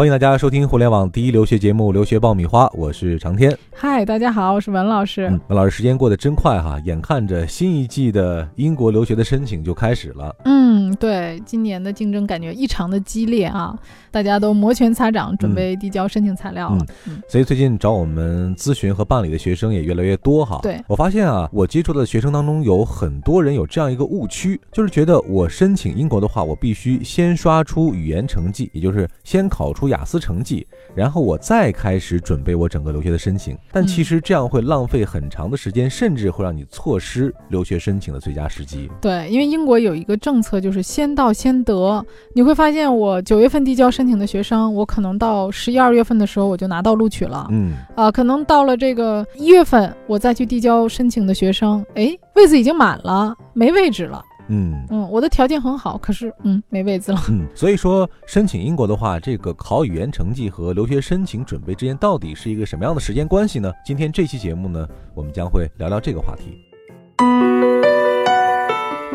欢迎大家收听互联网第一留学节目《留学爆米花》，我是长天。嗨，大家好，我是文老师。嗯，文老师，时间过得真快哈，眼看着新一季的英国留学的申请就开始了。嗯，对，今年的竞争感觉异常的激烈啊，大家都摩拳擦掌，准备递交申请材料了。嗯，所以最近找我们咨询和办理的学生也越来越多哈。对，我发现啊，我接触的学生当中有很多人有这样一个误区，就是觉得我申请英国的话，我必须先刷出语言成绩，也就是先考出。雅思成绩，然后我再开始准备我整个留学的申请，但其实这样会浪费很长的时间，甚至会让你错失留学申请的最佳时机。对，因为英国有一个政策，就是先到先得。你会发现，我九月份递交申请的学生，我可能到十一二月份的时候我就拿到录取了。嗯，啊，可能到了这个一月份，我再去递交申请的学生，哎，位子已经满了，没位置了。嗯嗯，我的条件很好，可是嗯没位子了。嗯，所以说申请英国的话，这个考语言成绩和留学申请准备之间到底是一个什么样的时间关系呢？今天这期节目呢，我们将会聊聊这个话题。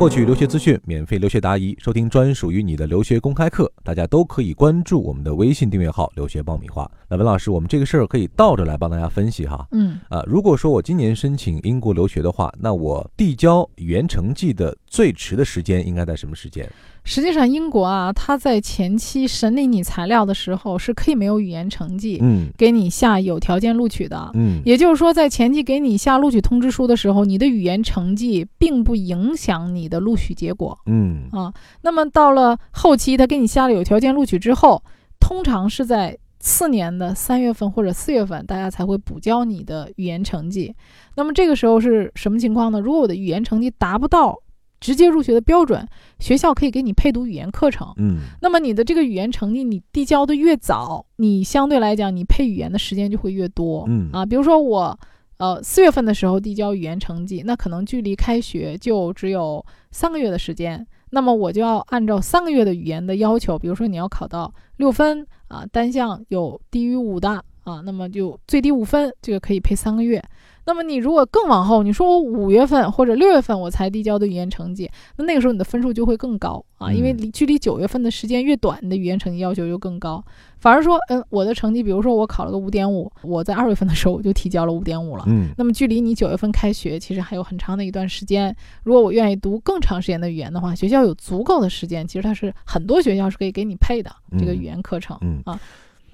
获取留学资讯，免费留学答疑，收听专属于你的留学公开课，大家都可以关注我们的微信订阅号“留学爆米花”。那文老师，我们这个事儿可以倒着来帮大家分析哈。嗯啊，如果说我今年申请英国留学的话，那我递交语言成绩的最迟的时间应该在什么时间？实际上，英国啊，他在前期审理你材料的时候，是可以没有语言成绩，嗯，给你下有条件录取的，嗯，也就是说，在前期给你下录取通知书的时候，你的语言成绩并不影响你的录取结果，嗯啊，那么到了后期，他给你下了有条件录取之后，通常是在次年的三月份或者四月份，大家才会补交你的语言成绩。那么这个时候是什么情况呢？如果我的语言成绩达不到，直接入学的标准，学校可以给你配读语言课程。嗯，那么你的这个语言成绩，你递交的越早，你相对来讲，你配语言的时间就会越多。嗯啊，比如说我，呃，四月份的时候递交语言成绩，那可能距离开学就只有三个月的时间，那么我就要按照三个月的语言的要求，比如说你要考到六分啊，单项有低于五的啊，那么就最低五分，这个可以配三个月。那么你如果更往后，你说我五月份或者六月份我才递交的语言成绩，那那个时候你的分数就会更高啊，因为离距离九月份的时间越短，你的语言成绩要求就更高。反而说，嗯，我的成绩，比如说我考了个五点五，我在二月份的时候我就提交了五点五了，嗯，那么距离你九月份开学其实还有很长的一段时间。如果我愿意读更长时间的语言的话，学校有足够的时间，其实它是很多学校是可以给你配的这个语言课程，嗯啊，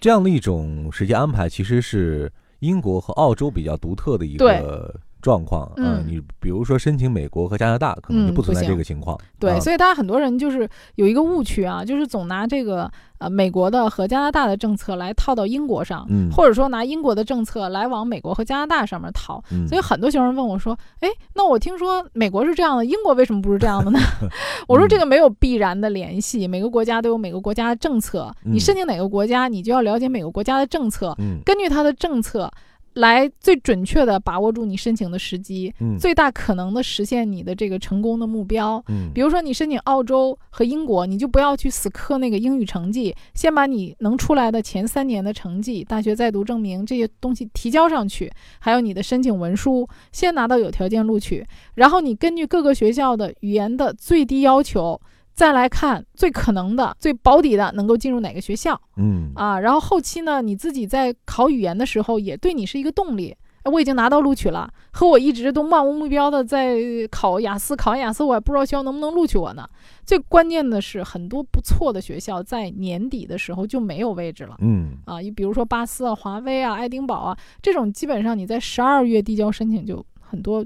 这样的一种时间安排其实是英国和澳洲比较独特的一个。状况啊，你比如说申请美国和加拿大，可能就不存在这个情况。对，所以大家很多人就是有一个误区啊，就是总拿这个呃美国的和加拿大的政策来套到英国上，或者说拿英国的政策来往美国和加拿大上面套。所以很多学生问我说：“哎，那我听说美国是这样的，英国为什么不是这样的呢？” 我说：“这个没有必然的联系，每个国家都有每个国家的政策。你申请哪个国家，你就要了解每个国家的政策，根据它的政策。”来最准确的把握住你申请的时机，嗯，最大可能的实现你的这个成功的目标，嗯，比如说你申请澳洲和英国，你就不要去死磕那个英语成绩，先把你能出来的前三年的成绩、大学在读证明这些东西提交上去，还有你的申请文书，先拿到有条件录取，然后你根据各个学校的语言的最低要求。再来看最可能的、最保底的能够进入哪个学校，嗯啊，然后后期呢，你自己在考语言的时候也对你是一个动力。我已经拿到录取了，和我一直都漫无目标的在考雅思，考完雅思我还不知道学校能不能录取我呢。最关键的是，很多不错的学校在年底的时候就没有位置了，嗯啊，你比如说巴斯啊、华威啊、爱丁堡啊这种，基本上你在十二月递交申请就很多。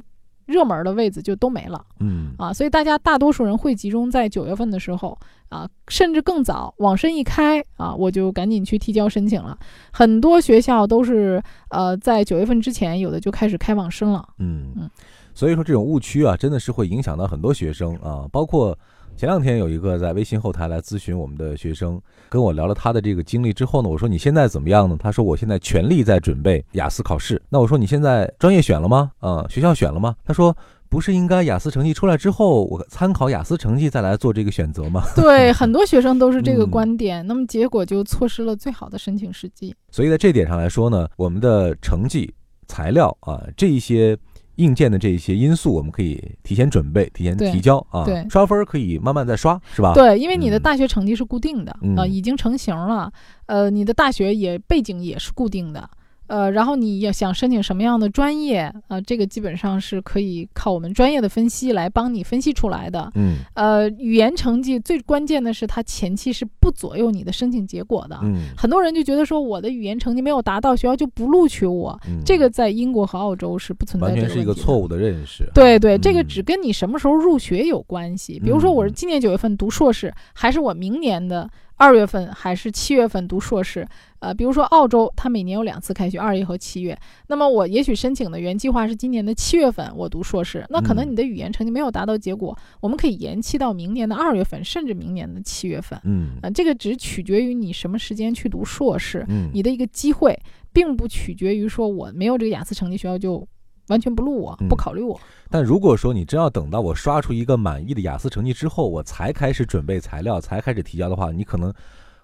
热门的位子就都没了，嗯啊，所以大家大多数人会集中在九月份的时候啊，甚至更早，网申一开啊，我就赶紧去提交申请了。很多学校都是呃在九月份之前，有的就开始开网申了。嗯嗯，所以说这种误区啊，真的是会影响到很多学生啊，包括。前两天有一个在微信后台来咨询我们的学生，跟我聊了他的这个经历之后呢，我说你现在怎么样呢？他说我现在全力在准备雅思考试。那我说你现在专业选了吗？啊，学校选了吗？他说不是应该雅思成绩出来之后，我参考雅思成绩再来做这个选择吗？对，很多学生都是这个嗯观点，那么结果就错失了最好的申请时机。所以在这点上来说呢，我们的成绩、材料啊这一些硬件的这些因素，我们可以提前准备、提前提交啊。对刷分儿可以慢慢再刷，是吧？对，因为你的嗯大学成绩是固定的，嗯呃，已经成型了，呃，你的大学也背景也是固定的。呃，然后你要想申请什么样的专业，呃，这个基本上是可以靠我们专业的分析来帮你分析出来的。嗯呃，语言成绩最关键的是它前期是不左右你的申请结果的。嗯很多人就觉得说我的语言成绩没有达到，学校就不录取我，嗯，这个在英国和澳洲是不存在完这全是一个错误。的认识。对对，这个嗯只跟你什么时候入学有关系。比如说，我是嗯今年九月份读硕士，还是我明年的二月份还是七月份读硕士？呃，比如说澳洲，它每年有两次开学，二月和七月。那么我也许申请的原计划是今年的七月份我读硕士，那可能嗯你的语言成绩没有达到结果，我们可以延期到明年的二月份，甚至明年的七月份。嗯啊、这个只取决于你什么时间去读硕士，嗯，你的一个机会，并不取决于说我没有这个雅思成绩，学校就完全不录我，嗯不考虑我。但如果说你真要等到我刷出一个满意的雅思成绩之后，我才开始准备材料，才开始提交的话，你可能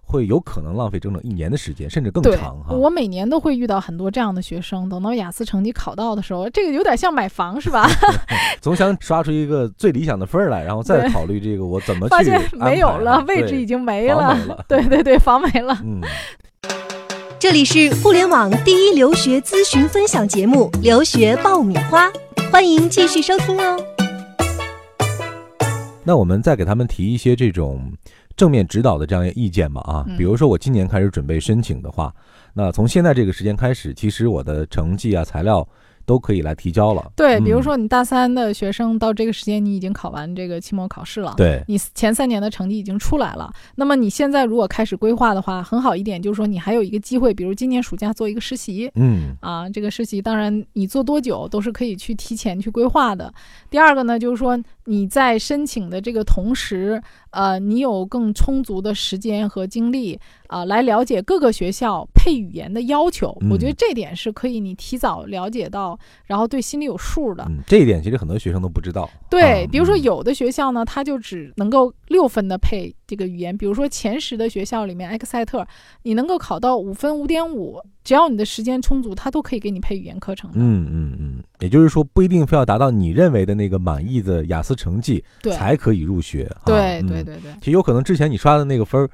会有可能浪费整整一年的时间，甚至更长哈。我每年都会遇到很多这样的学生，等到雅思成绩考到的时候，这个有点像买房是吧？总想刷出一个最理想的分儿来，然后再考虑这个我怎么去 发现没有了，位置已经没了。没了 对对对，房没了。嗯，这里是互联网第一留学咨询分享节目《留学爆米花》，欢迎继续收听哦。那我们再给他们提一些这种正面指导的这样一个意见吧啊，嗯比如说我今年开始准备申请的话，那从现在这个时间开始，其实我的成绩啊、材料都可以来提交了。对，比如嗯说你大三的学生到这个时间，你已经考完这个期末考试了。对，你前三年的成绩已经出来了，那么你现在如果开始规划的话，很好一点就是说你还有一个机会，比如今年暑假做一个实习嗯啊，这个实习当然你做多久都是可以去提前去规划的。第二个呢，就是说你在申请的这个同时，呃，你有更充足的时间和精力啊、来了解各个学校配语言的要求。我觉得嗯这点是可以你提早了解到，然后对心里有数的。嗯，这一点其实很多学生都不知道。对，啊比如说嗯有的学校呢，他就只能够六分的配这个语言，比如说前十的学校里面，埃克塞特，你能够考到五分、五点五，只要你的时间充足，他都可以给你配语言课程的。嗯嗯嗯，也就是说不一定非要达到你认为的那个满意的雅思成绩，才可以入学。啊对嗯对对对，其实有可能之前你刷的那个分儿，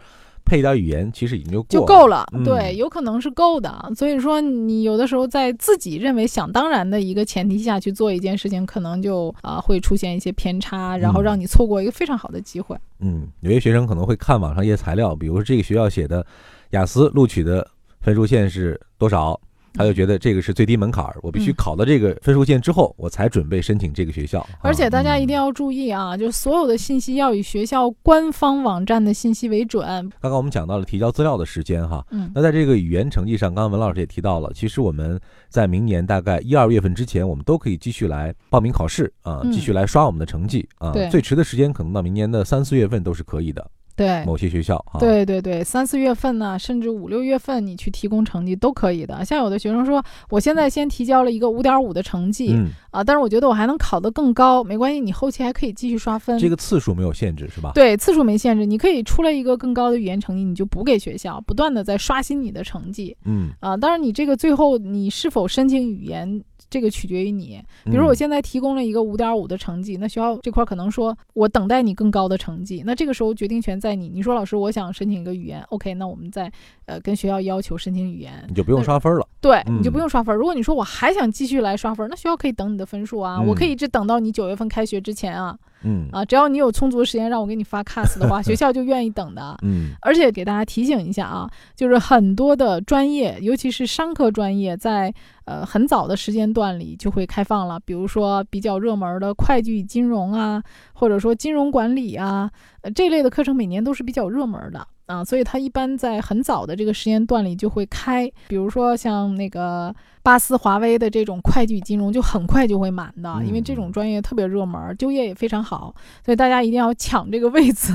配一点语言，其实已经就就够了。对，有可能是够的。所以说，你有的时候在自己认为想当然的一个前提下去做一件事情，可能就啊、会出现一些偏差，然后让你错过一个非常好的机会。嗯，有些学生可能会看网上一些材料，比如说这个学校写的雅思录取的分数线是多少，他就觉得这个是最低门槛儿，我必须嗯考到这个分数线之后，我才准备申请这个学校。而且大家一定要，注意啊，就是所有的信息要以学校官方网站的信息为准。刚刚我们讲到了提交资料的时间哈，嗯，那在这个语言成绩上，刚刚文老师也提到了，其实我们在明年大概一二月份之前，我们都可以继续来报名考试啊，嗯继续来刷我们的成绩啊对。最迟的时间可能到明年的三四月份都是可以的，对。某些学校啊。，对对对，三四月份呢，甚至五六月份，你去提供成绩都可以的。像有的学生说，我现在先提交了一个五点五的成绩、嗯，啊，但是我觉得我还能考得更高，没关系，你后期还可以继续刷分。这个次数没有限制是吧？对次数没限制，你可以出了一个更高的语言成绩，你就补给学校，不断的在刷新你的成绩嗯，啊。当然，你这个最后你是否申请语言，这个取决于你。比如我嗯现在提供了一个五点五的成绩，那学校这块可能说我等待你更高的成绩，那这个时候决定权在你。你说老师，我想申请一个语言，OK，那我们再呃跟学校要求申请语言你，就不用刷分了。对，嗯你就不用刷分。如果你说我还想继续来刷分，那学校可以等你的分数啊，嗯我可以一直等到你九月份开学之前啊嗯啊，只要你有充足的时间让我给你发 cast 的话，学校就愿意等的。嗯而且给大家提醒一下啊，就是很多的专业，尤其是商科专业，在呃很早的时间段里就会开放了。比如说比较热门的会计与金融啊，或者说金融管理啊，呃这类的课程每年都是比较热门的。啊，所以它一般在很早的这个时间段里就会开。比如说像那个巴斯华威的这种会计金融，就很快就会满的，因为这种专业特别热门，就业也非常好，所以大家一定要抢这个位子，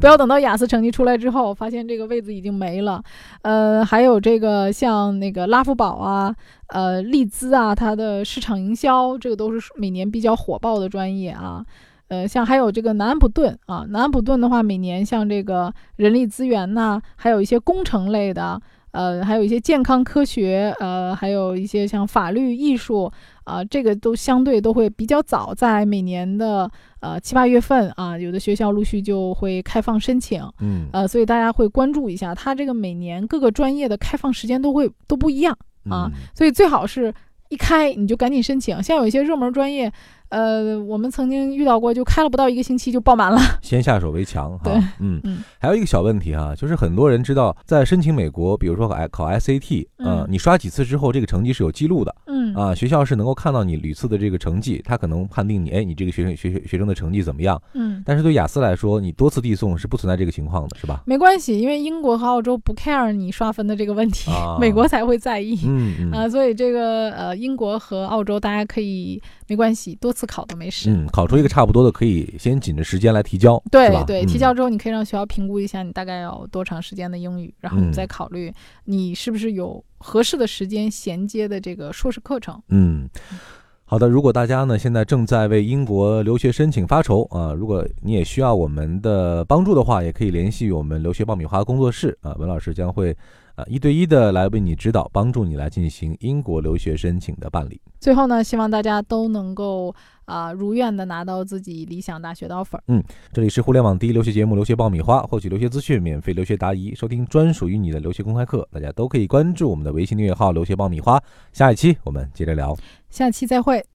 不要等到雅思成绩出来之后，发现这个位子已经没了。呃，还有这个像那个拉夫堡啊，呃，利兹啊，它的市场营销，这个都是每年比较火爆的专业啊。呃，像还有这个南安普顿啊，南安普顿的话，每年像这个人力资源呐，还有一些工程类的，呃，还有一些健康科学，呃，还有一些像法律、艺术啊，这个都相对都会比较早，在每年的呃七八月份啊，有的学校陆续就会开放申请，嗯，呃，所以大家会关注一下，它这个每年各个专业的开放时间都会都不一样啊，所以最好是一开你就赶紧申请，像有一些热门专业。呃，我们曾经遇到过，就开了不到一个星期就爆满了。先下手为强哈。对，嗯嗯。还有一个小问题哈，就是很多人知道，在申请美国，比如说考考 SAT，嗯，你刷几次之后，这个成绩是有记录的。嗯。啊，学校是能够看到你屡次的这个成绩，他可能判定你，哎，你这个学生学学学生的成绩怎么样？嗯。但是对雅思来说，你多次递送是不存在这个情况的，是吧？没关系，因为英国和澳洲不 care 你刷分的这个问题，美国才会在意。嗯嗯。啊，所以这个呃，英国和澳洲大家可以没关系，多次考都没事。嗯，考出一个差不多的，可以先紧着时间来提交，对对，提交之后你可以让学校评估一下你大概要多长时间的英语，然后再考虑你是不是有合适的时间衔接的这个硕士课程。嗯，好的，如果大家呢现在正在为英国留学申请发愁啊，如果你也需要我们的帮助的话，也可以联系我们留学爆米花工作室啊，文老师将会。啊，一对一的来为你指导，帮助你来进行英国留学申请的办理。最后呢，希望大家都能够啊如愿的拿到自己理想大学的 offer。嗯，这里是互联网第一留学节目《留学爆米花》，获取留学资讯、免费留学答疑、收听专属于你的留学公开课，大家都可以关注我们的微信订阅号“留学爆米花”。下一期我们接着聊，下期再会。